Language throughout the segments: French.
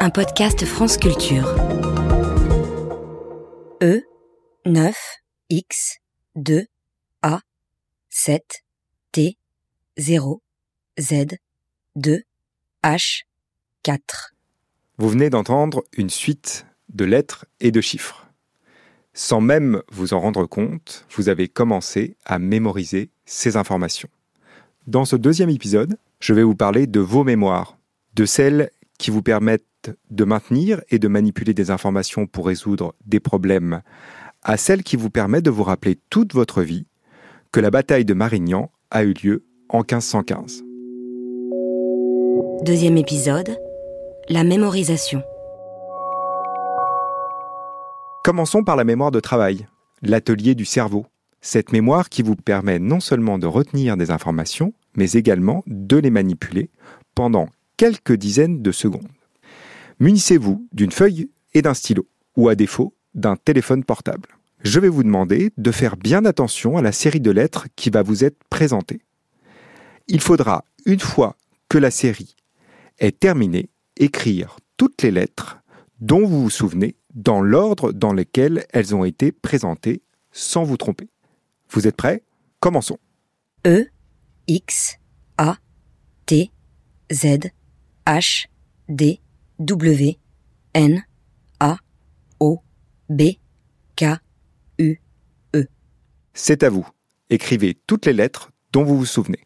un podcast France Culture. E 9 X 2 A 7 T 0 Z 2 H 4. Vous venez d'entendre une suite de lettres et de chiffres. Sans même vous en rendre compte, vous avez commencé à mémoriser ces informations. Dans ce deuxième épisode, je vais vous parler de vos mémoires, de celles qui vous permettent de maintenir et de manipuler des informations pour résoudre des problèmes, à celles qui vous permettent de vous rappeler toute votre vie que la bataille de Marignan a eu lieu en 1515. Deuxième épisode, la mémorisation. Commençons par la mémoire de travail, l'atelier du cerveau. Cette mémoire qui vous permet non seulement de retenir des informations, mais également de les manipuler pendant quelques dizaines de secondes. Munissez-vous d'une feuille et d'un stylo, ou à défaut, d'un téléphone portable. Je vais vous demander de faire bien attention à la série de lettres qui va vous être présentée. Il faudra, une fois que la série est terminée, écrire toutes les lettres dont vous vous souvenez dans l'ordre dans lequel elles ont été présentées sans vous tromper. Vous êtes prêts? Commençons. E X A T Z H D W N A O B K U E. C'est à vous. Écrivez toutes les lettres dont vous vous souvenez.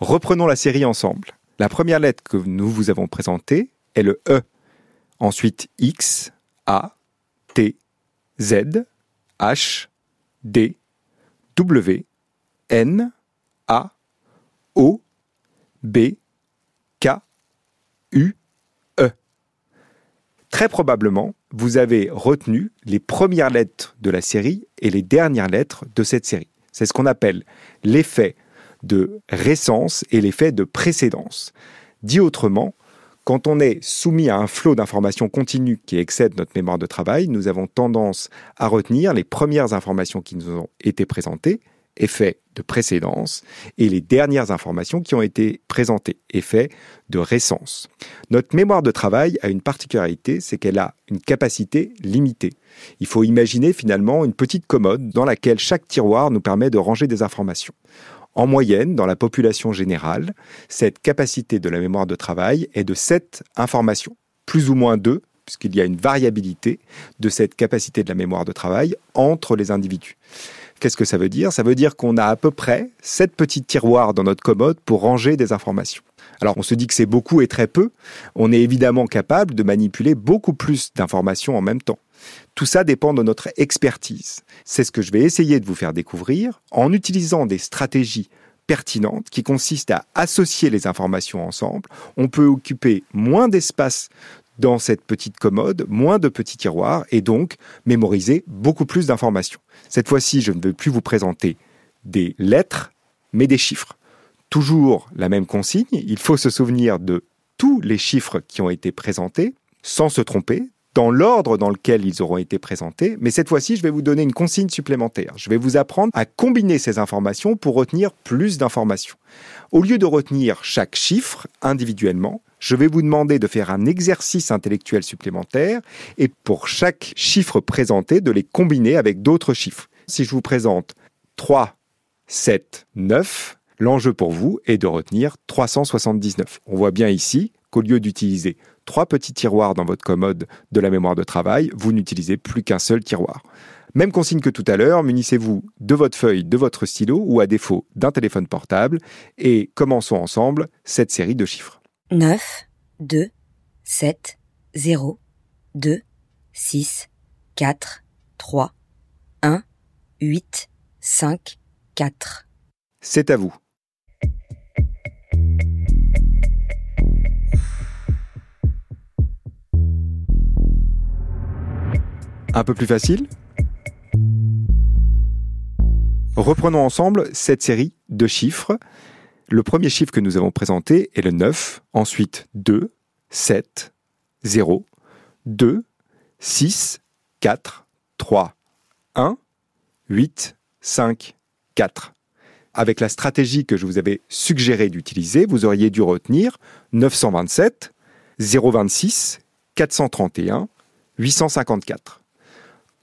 Reprenons la série ensemble. La première lettre que nous vous avons présentée est le E. Ensuite X, A, T, Z, H, D, W, N, A, O, B, K, U, E. Très probablement, vous avez retenu les premières lettres de la série et les dernières lettres de cette série. C'est ce qu'on appelle l'effet de récence et l'effet de précédence. Dit autrement, quand on est soumis à un flot d'informations continues qui excède notre mémoire de travail, nous avons tendance à retenir les premières informations qui nous ont été présentées, effet de précédence, et les dernières informations qui ont été présentées, effet de récence. Notre mémoire de travail a une particularité, c'est qu'elle a une capacité limitée. Il faut imaginer finalement une petite commode dans laquelle chaque tiroir nous permet de ranger des informations. En moyenne, dans la population générale, cette capacité de la mémoire de travail est de 7 informations, plus ou moins 2, puisqu'il y a une variabilité de cette capacité de la mémoire de travail entre les individus. Qu'est-ce que ça veut dire? Ça veut dire qu'on a à peu près 7 petits tiroirs dans notre commode pour ranger des informations. Alors on se dit que c'est beaucoup et très peu. On est évidemment capable de manipuler beaucoup plus d'informations en même temps. Tout ça dépend de notre expertise. C'est ce que je vais essayer de vous faire découvrir en utilisant des stratégies pertinentes qui consistent à associer les informations ensemble. On peut occuper moins d'espace dans cette petite commode, moins de petits tiroirs et donc mémoriser beaucoup plus d'informations. Cette fois-ci, je ne veux plus vous présenter des lettres, mais des chiffres. Toujours la même consigne, il faut se souvenir de tous les chiffres qui ont été présentés, sans se tromper, dans l'ordre dans lequel ils auront été présentés, mais cette fois-ci, je vais vous donner une consigne supplémentaire. Je vais vous apprendre à combiner ces informations pour retenir plus d'informations. Au lieu de retenir chaque chiffre individuellement, je vais vous demander de faire un exercice intellectuel supplémentaire et pour chaque chiffre présenté, de les combiner avec d'autres chiffres. Si je vous présente 3, 7, 9, l'enjeu pour vous est de retenir 379. On voit bien ici qu'au lieu d'utiliser trois petits tiroirs dans votre commode de la mémoire de travail, vous n'utilisez plus qu'un seul tiroir. Même consigne que tout à l'heure, munissez-vous de votre feuille, de votre stylo ou à défaut d'un téléphone portable et commençons ensemble cette série de chiffres. 9, 2, 7, 0, 2, 6, 4, 3, 1, 8, 5, 4. C'est à vous. Un peu plus facile Reprenons ensemble cette série de chiffres. Le premier chiffre que nous avons présenté est le 9, ensuite 2, 7, 0, 2, 6, 4, 3, 1, 8, 5, 4. Avec la stratégie que je vous avais suggéré d'utiliser, vous auriez dû retenir 927, 026, 431, 854.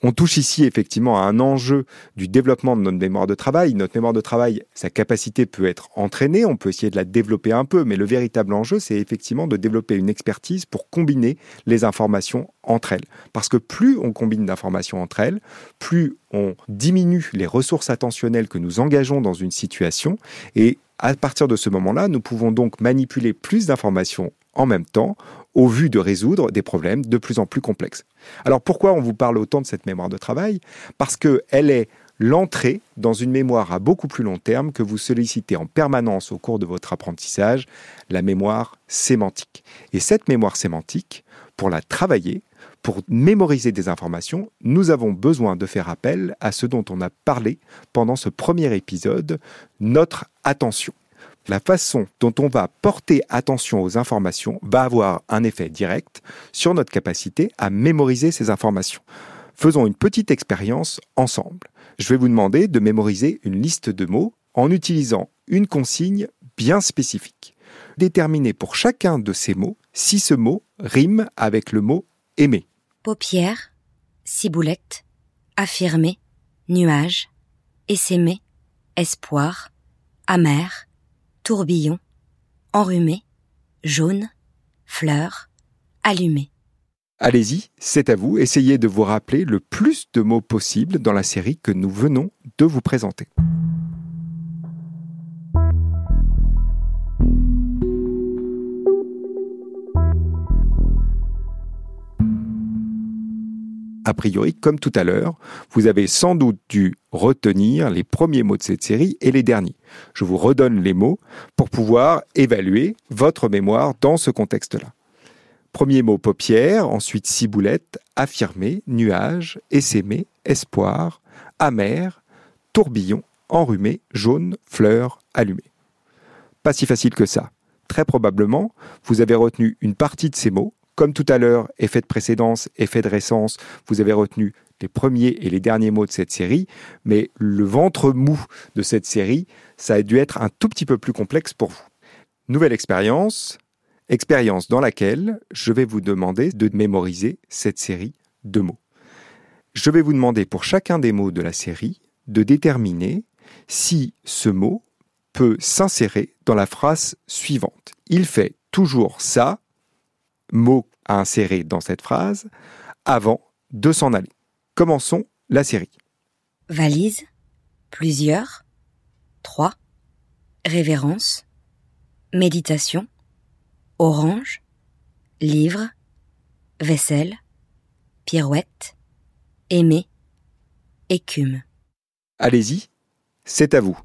On touche ici effectivement à un enjeu du développement de notre mémoire de travail. Notre mémoire de travail, sa capacité peut être entraînée, on peut essayer de la développer un peu, mais le véritable enjeu, c'est effectivement de développer une expertise pour combiner les informations entre elles. Parce que plus on combine d'informations entre elles, plus on diminue les ressources attentionnelles que nous engageons dans une situation et à partir de ce moment-là, nous pouvons donc manipuler plus d'informations en même temps au vu de résoudre des problèmes de plus en plus complexes. Alors pourquoi on vous parle autant de cette mémoire de travail? Parce qu'elle est l'entrée dans une mémoire à beaucoup plus long terme que vous sollicitez en permanence au cours de votre apprentissage, la mémoire sémantique. Et cette mémoire sémantique, pour la travailler, pour mémoriser des informations, nous avons besoin de faire appel à ce dont on a parlé pendant ce premier épisode, notre attention la façon dont on va porter attention aux informations va avoir un effet direct sur notre capacité à mémoriser ces informations. Faisons une petite expérience ensemble. Je vais vous demander de mémoriser une liste de mots en utilisant une consigne bien spécifique. Déterminez pour chacun de ces mots si ce mot rime avec le mot aimer. Paupière, ciboulette, affirmer, nuage, essaimer, espoir, amer, tourbillon, enrhumé, jaune, fleur, allumé. Allez-y, c'est à vous, essayez de vous rappeler le plus de mots possible dans la série que nous venons de vous présenter. A priori, comme tout à l'heure, vous avez sans doute dû retenir les premiers mots de cette série et les derniers. Je vous redonne les mots pour pouvoir évaluer votre mémoire dans ce contexte-là. Premier mot paupière, ensuite ciboulette, affirmé, nuage, essaimé, espoir, amer, tourbillon, enrhumé, jaune, fleur, allumé. Pas si facile que ça. Très probablement, vous avez retenu une partie de ces mots comme tout à l'heure, effet de précédence, effet de récence, vous avez retenu les premiers et les derniers mots de cette série, mais le ventre mou de cette série, ça a dû être un tout petit peu plus complexe pour vous. Nouvelle expérience, expérience dans laquelle je vais vous demander de mémoriser cette série de mots. Je vais vous demander pour chacun des mots de la série de déterminer si ce mot peut s'insérer dans la phrase suivante. Il fait toujours ça, mot à insérer dans cette phrase avant de s'en aller. Commençons la série. Valise, plusieurs, trois, révérence, méditation, orange, livre, vaisselle, pirouette, aimer, écume. Allez-y, c'est à vous.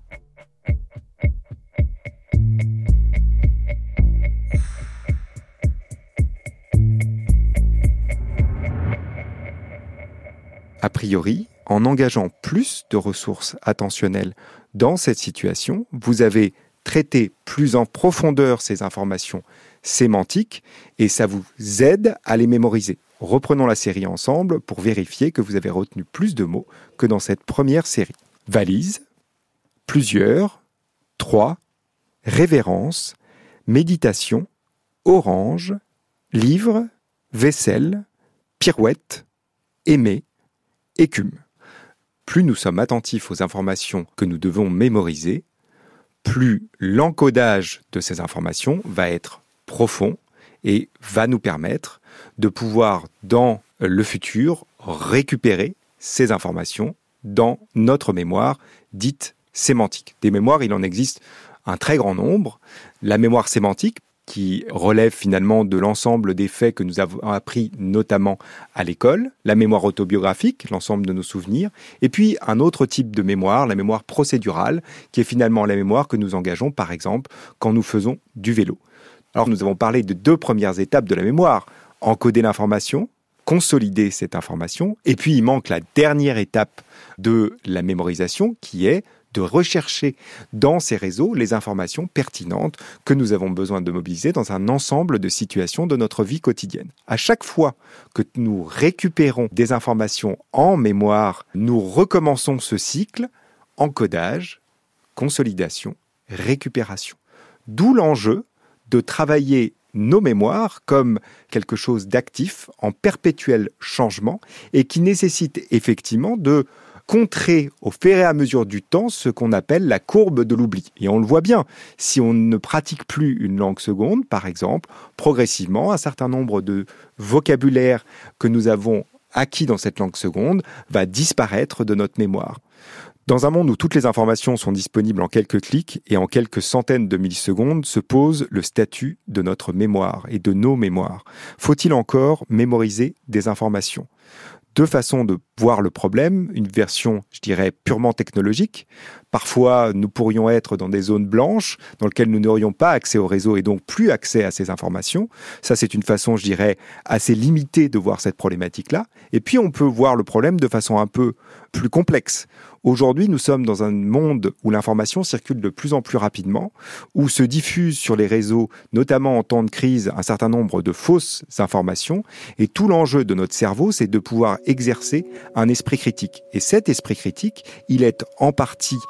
Priori, en engageant plus de ressources attentionnelles dans cette situation, vous avez traité plus en profondeur ces informations sémantiques et ça vous aide à les mémoriser. Reprenons la série ensemble pour vérifier que vous avez retenu plus de mots que dans cette première série. Valise, plusieurs, trois, révérence, méditation, orange, livre, vaisselle, pirouette, aimer, écume. Plus nous sommes attentifs aux informations que nous devons mémoriser, plus l'encodage de ces informations va être profond et va nous permettre de pouvoir, dans le futur, récupérer ces informations dans notre mémoire dite sémantique. Des mémoires, il en existe un très grand nombre. La mémoire sémantique qui relève finalement de l'ensemble des faits que nous avons appris notamment à l'école, la mémoire autobiographique, l'ensemble de nos souvenirs, et puis un autre type de mémoire, la mémoire procédurale, qui est finalement la mémoire que nous engageons par exemple quand nous faisons du vélo. Alors nous avons parlé de deux premières étapes de la mémoire, encoder l'information, consolider cette information, et puis il manque la dernière étape de la mémorisation qui est de rechercher dans ces réseaux les informations pertinentes que nous avons besoin de mobiliser dans un ensemble de situations de notre vie quotidienne. À chaque fois que nous récupérons des informations en mémoire, nous recommençons ce cycle encodage, consolidation, récupération. D'où l'enjeu de travailler nos mémoires comme quelque chose d'actif, en perpétuel changement, et qui nécessite effectivement de contrer au fur et à mesure du temps ce qu'on appelle la courbe de l'oubli. Et on le voit bien, si on ne pratique plus une langue seconde, par exemple, progressivement, un certain nombre de vocabulaire que nous avons acquis dans cette langue seconde va disparaître de notre mémoire. Dans un monde où toutes les informations sont disponibles en quelques clics et en quelques centaines de millisecondes, se pose le statut de notre mémoire et de nos mémoires. Faut-il encore mémoriser des informations? Deux façons de voir le problème, une version, je dirais, purement technologique. Parfois, nous pourrions être dans des zones blanches dans lesquelles nous n'aurions pas accès au réseau et donc plus accès à ces informations. Ça, c'est une façon, je dirais, assez limitée de voir cette problématique-là. Et puis, on peut voir le problème de façon un peu plus complexe, Aujourd'hui, nous sommes dans un monde où l'information circule de plus en plus rapidement, où se diffusent sur les réseaux, notamment en temps de crise, un certain nombre de fausses informations. Et tout l'enjeu de notre cerveau, c'est de pouvoir exercer un esprit critique. Et cet esprit critique, il est en partie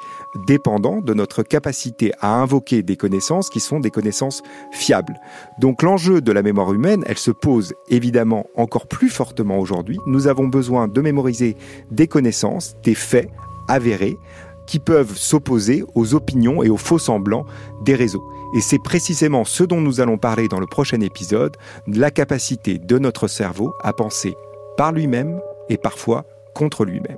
dépendant de notre capacité à invoquer des connaissances qui sont des connaissances fiables. Donc l'enjeu de la mémoire humaine, elle se pose évidemment encore plus fortement aujourd'hui. Nous avons besoin de mémoriser des connaissances, des faits avérés qui peuvent s'opposer aux opinions et aux faux semblants des réseaux. Et c'est précisément ce dont nous allons parler dans le prochain épisode, la capacité de notre cerveau à penser par lui-même et parfois contre lui-même.